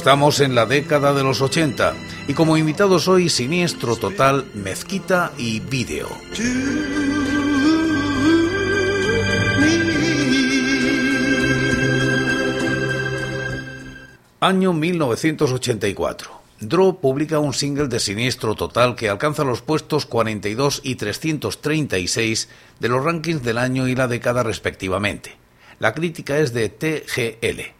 Estamos en la década de los 80 y como invitados hoy Siniestro Total, Mezquita y Vídeo. Año 1984. Draw publica un single de Siniestro Total que alcanza los puestos 42 y 336 de los rankings del año y la década respectivamente. La crítica es de TGL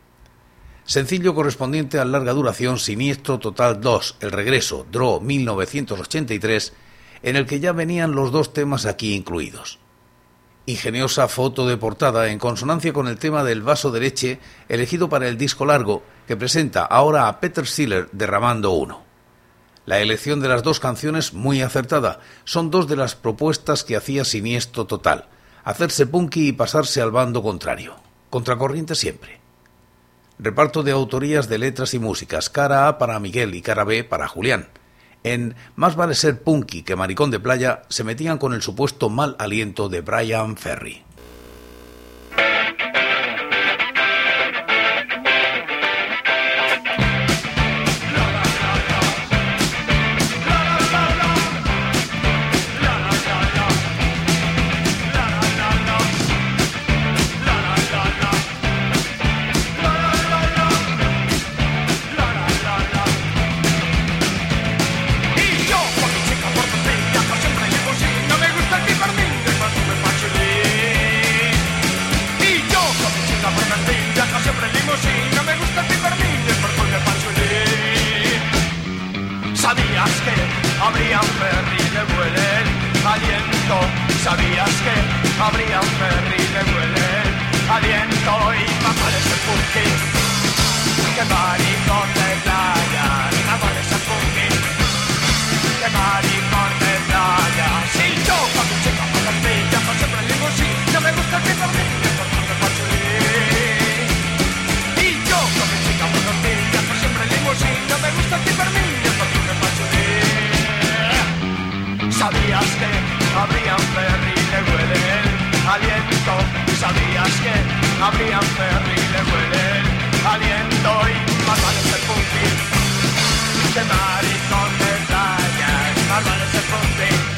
sencillo correspondiente a larga duración Siniestro Total 2, El Regreso, Draw 1983, en el que ya venían los dos temas aquí incluidos. Ingeniosa foto de portada en consonancia con el tema del vaso de leche elegido para el disco largo que presenta ahora a Peter Siller derramando uno. La elección de las dos canciones muy acertada son dos de las propuestas que hacía Siniestro Total, hacerse punky y pasarse al bando contrario, contracorriente siempre. Reparto de autorías de letras y músicas, cara A para Miguel y cara B para Julián. En Más vale ser punky que maricón de playa se metían con el supuesto mal aliento de Brian Ferry. habrían ferry de vuelen aliento. Sabías que habrían ferry de vuelen aliento y mamá es el punky. Que maricón de playa, mamá es el punky. Que maricón de playa, si sí, yo con mi chica con la pilla, con siempre el limusín, no me gusta que dormir, no me. Y yo con mi chica con la pilla, con siempre el limusín, no me gusta que dormir. Sabías que habrían ferry le huele el aliento. Sabías que habrían ferry le huele el aliento y barbales el punti. De maricón de playa, barbales el punti.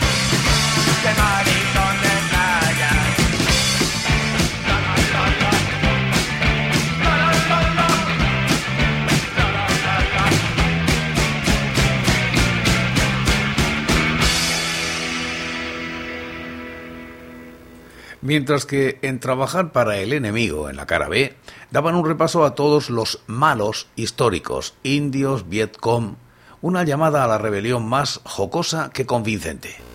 Mientras que en trabajar para el enemigo en la cara B daban un repaso a todos los malos históricos, indios, Vietcong, una llamada a la rebelión más jocosa que convincente.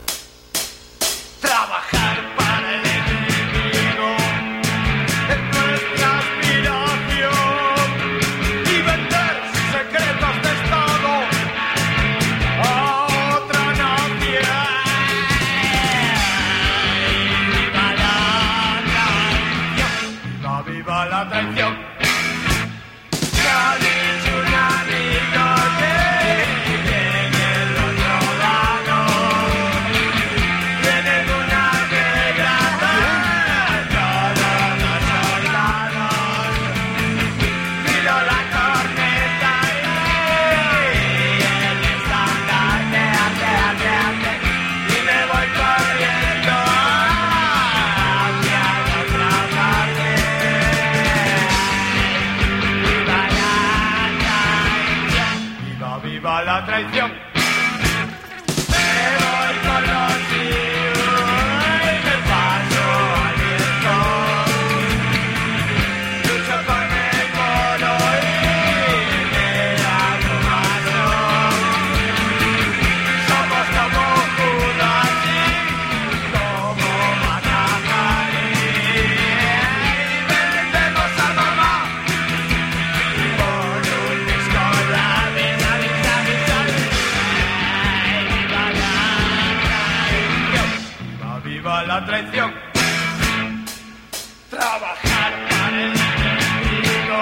Trabajar para el enemigo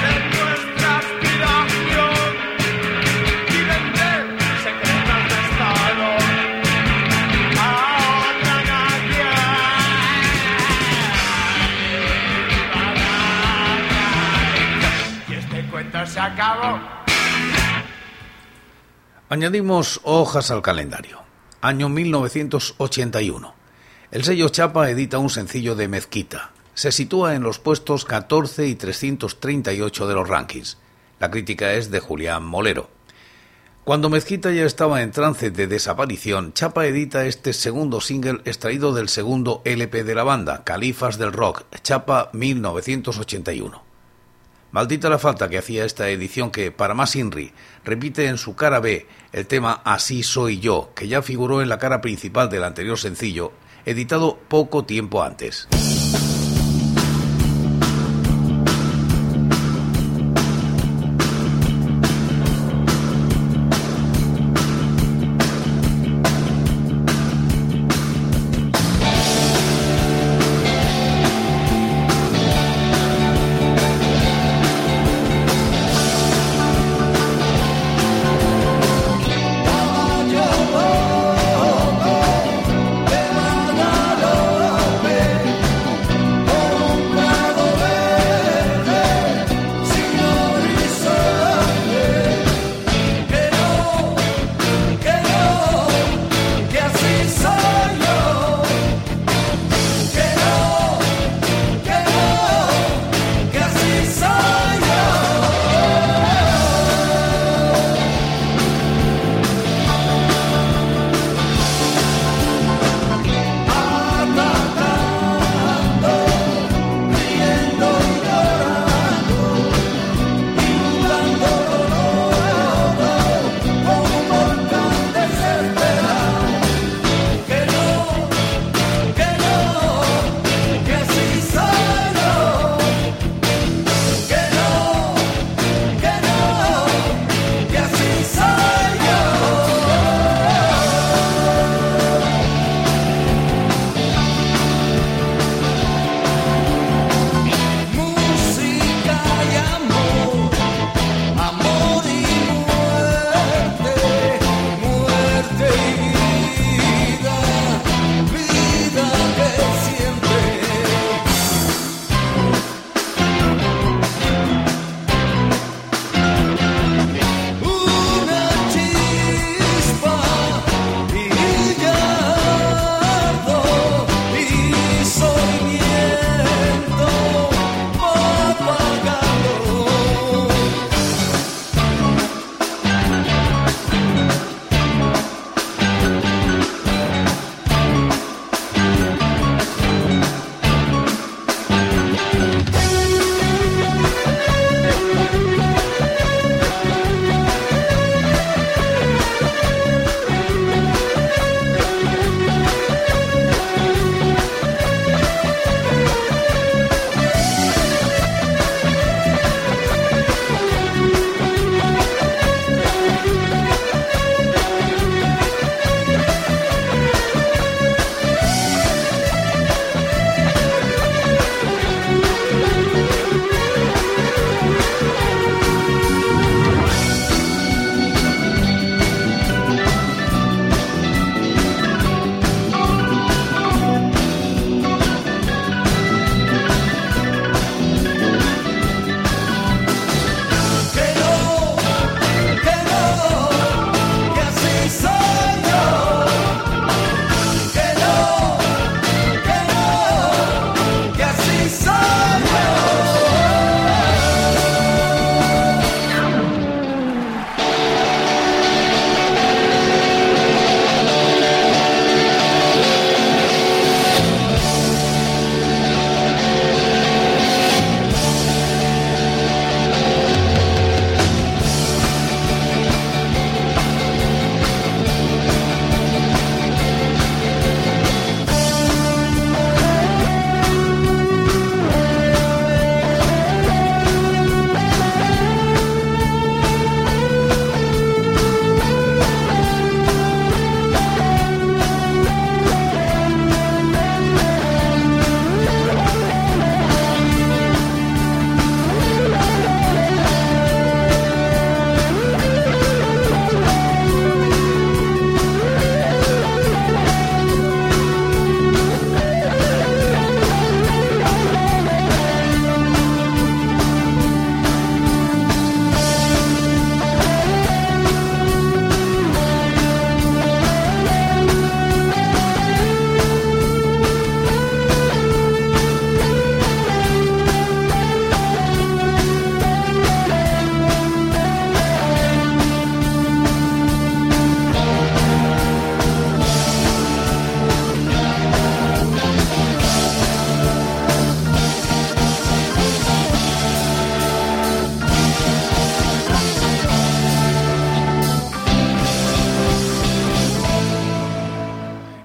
de nuestra aspiración y vender secretos de Estado a otra nación. Y este cuento se acabó. Añadimos hojas al calendario. Año 1981. El sello Chapa edita un sencillo de Mezquita. Se sitúa en los puestos 14 y 338 de los rankings. La crítica es de Julián Molero. Cuando Mezquita ya estaba en trance de desaparición, Chapa edita este segundo single extraído del segundo LP de la banda, Califas del Rock, Chapa 1981. Maldita la falta que hacía esta edición que, para más Inri, repite en su cara B el tema Así soy yo, que ya figuró en la cara principal del anterior sencillo, editado poco tiempo antes.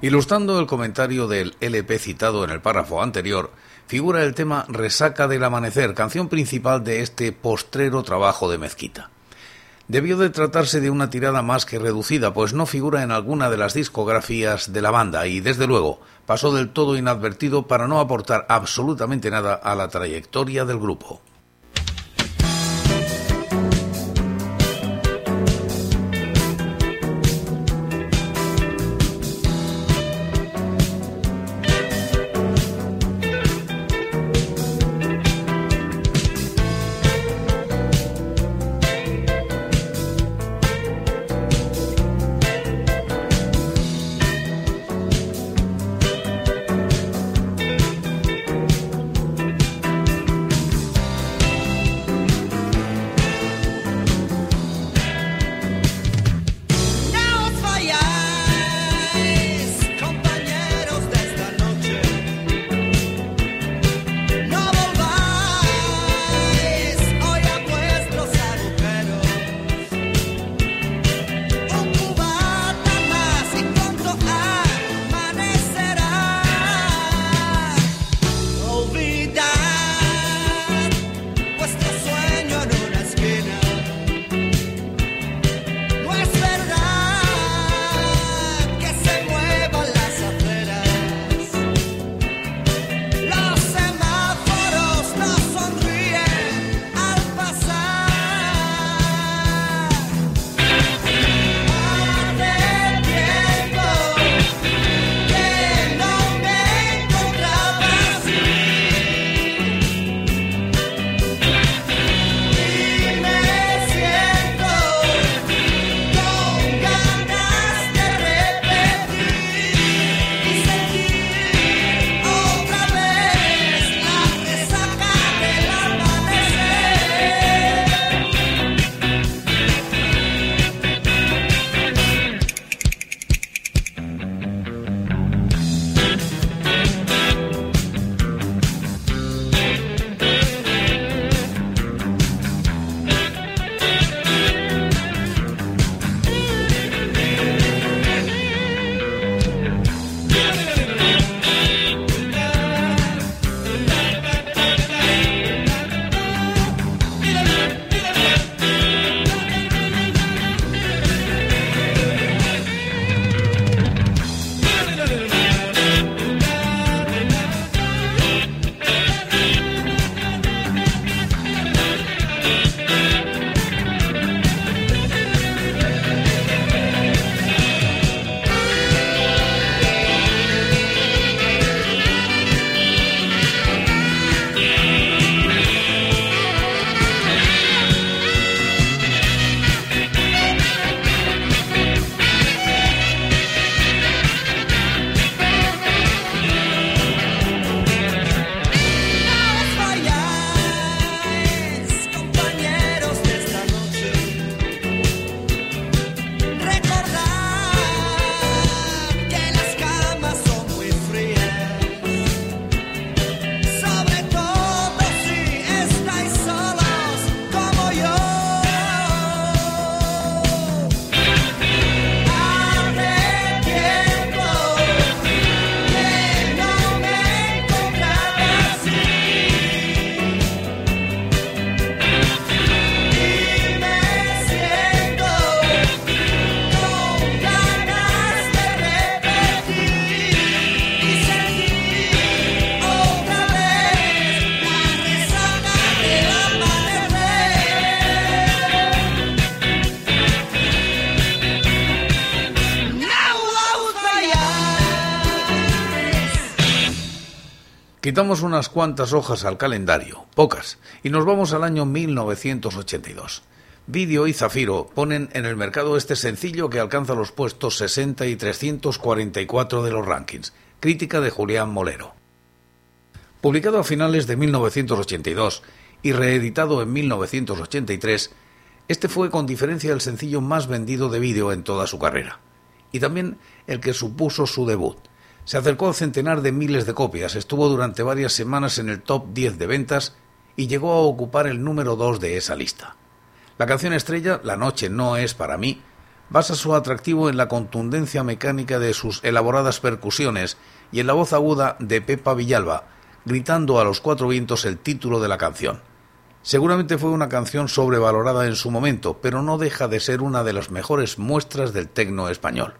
Ilustrando el comentario del LP citado en el párrafo anterior, figura el tema Resaca del Amanecer, canción principal de este postrero trabajo de Mezquita. Debió de tratarse de una tirada más que reducida, pues no figura en alguna de las discografías de la banda y, desde luego, pasó del todo inadvertido para no aportar absolutamente nada a la trayectoria del grupo. Quitamos unas cuantas hojas al calendario, pocas, y nos vamos al año 1982. Video y Zafiro ponen en el mercado este sencillo que alcanza los puestos 60 y 344 de los rankings. Crítica de Julián Molero. Publicado a finales de 1982 y reeditado en 1983, este fue con diferencia el sencillo más vendido de vídeo en toda su carrera, y también el que supuso su debut. Se acercó al centenar de miles de copias, estuvo durante varias semanas en el top 10 de ventas y llegó a ocupar el número 2 de esa lista. La canción estrella, La noche no es para mí, basa su atractivo en la contundencia mecánica de sus elaboradas percusiones y en la voz aguda de Pepa Villalba, gritando a los cuatro vientos el título de la canción. Seguramente fue una canción sobrevalorada en su momento, pero no deja de ser una de las mejores muestras del tecno español.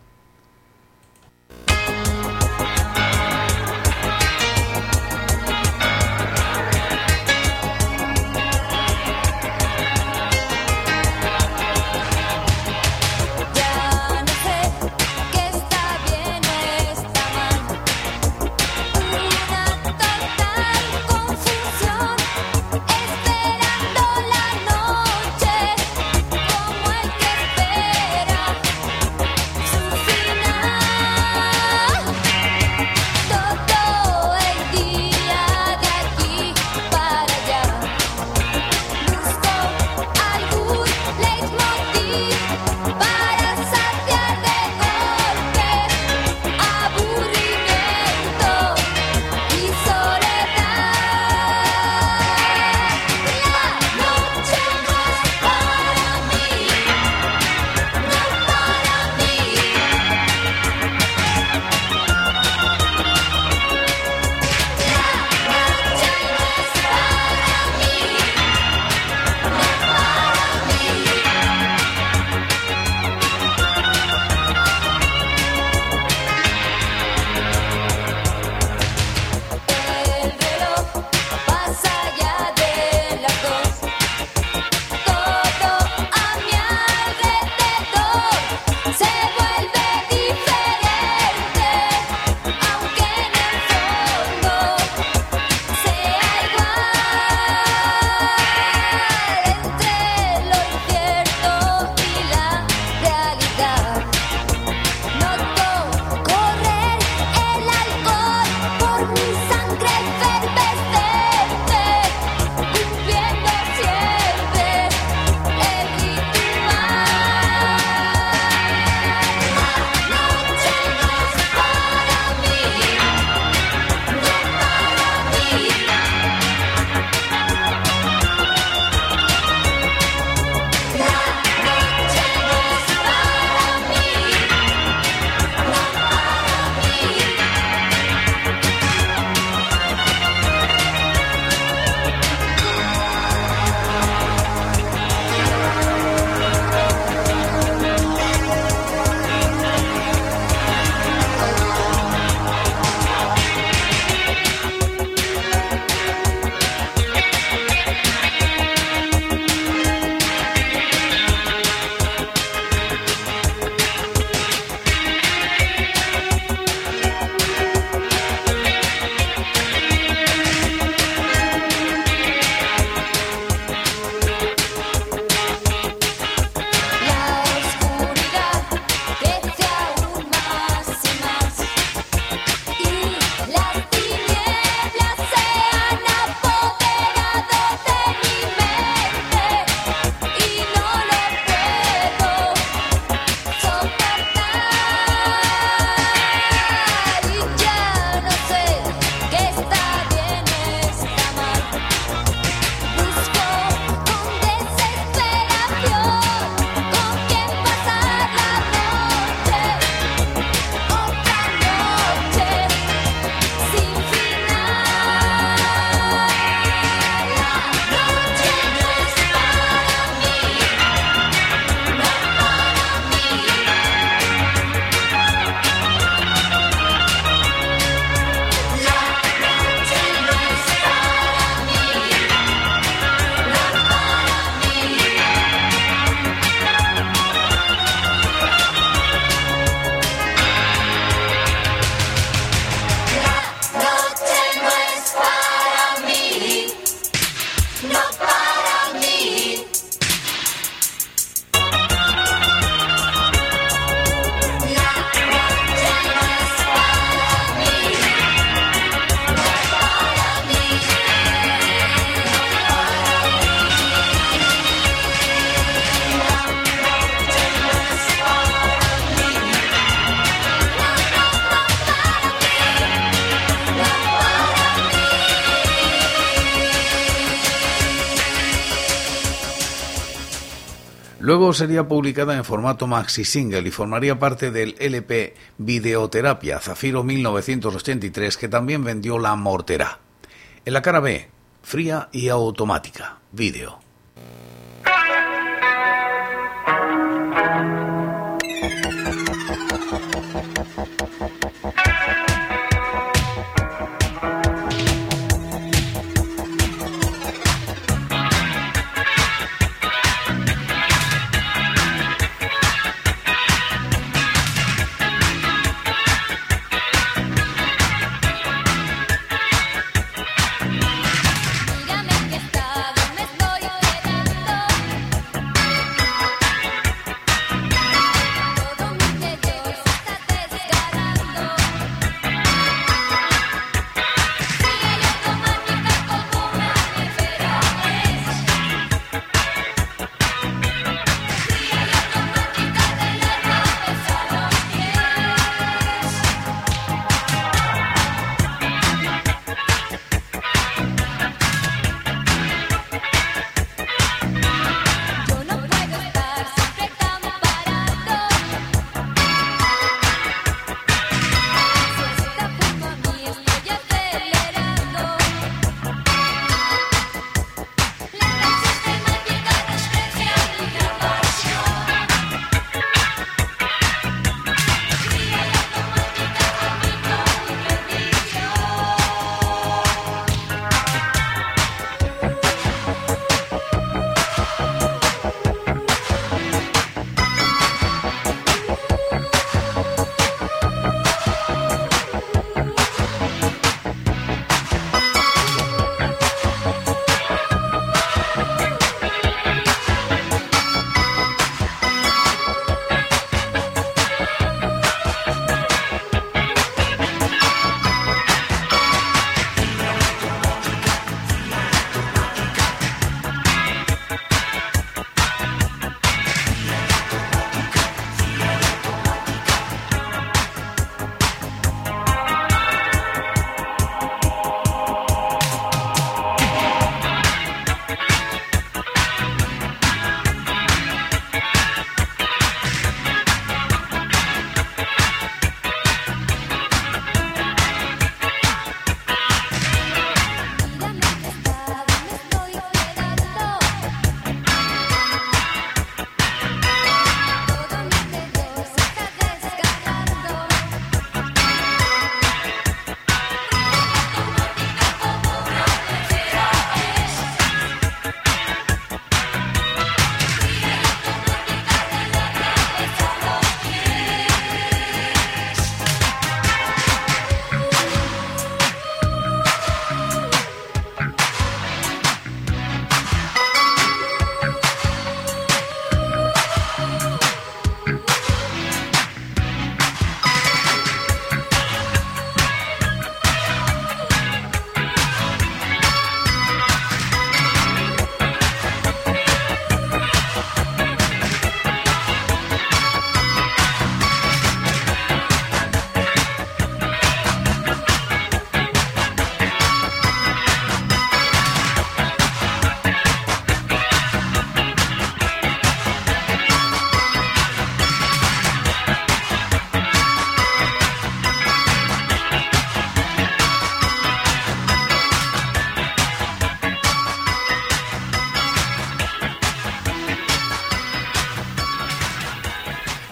Luego sería publicada en formato maxi single y formaría parte del LP Videoterapia Zafiro 1983 que también vendió La Mortera. En la cara B, fría y automática, vídeo.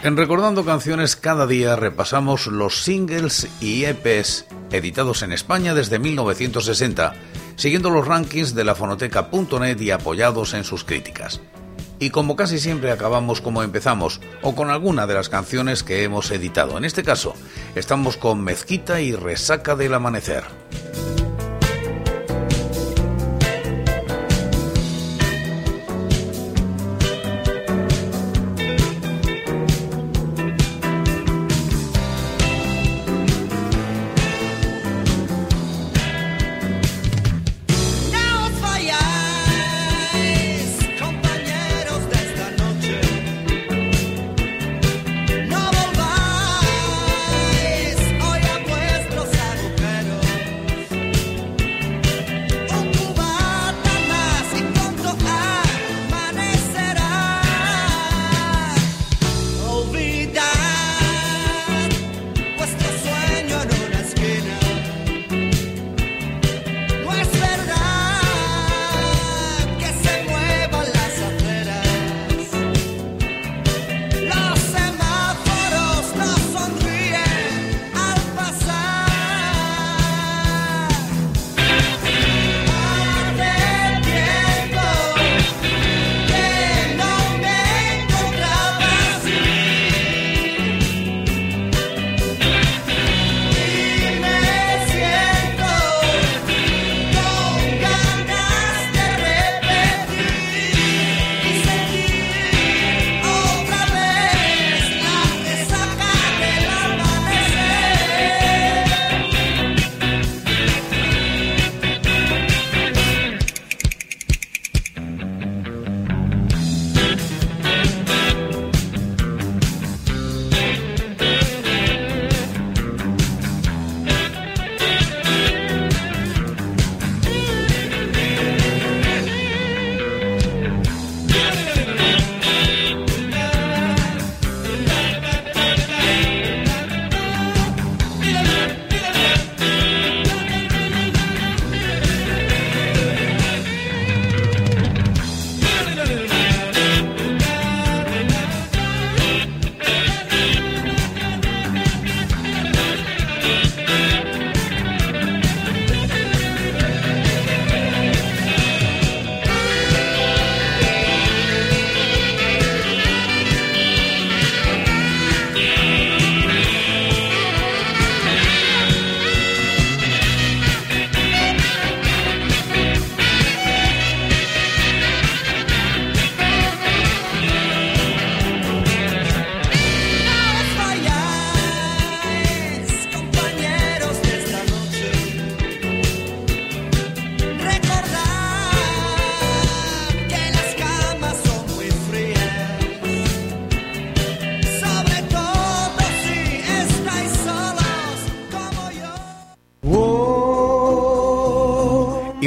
En Recordando Canciones cada día repasamos los singles y EPs editados en España desde 1960, siguiendo los rankings de la fonoteca.net y apoyados en sus críticas. Y como casi siempre acabamos como empezamos, o con alguna de las canciones que hemos editado. En este caso, estamos con Mezquita y Resaca del Amanecer.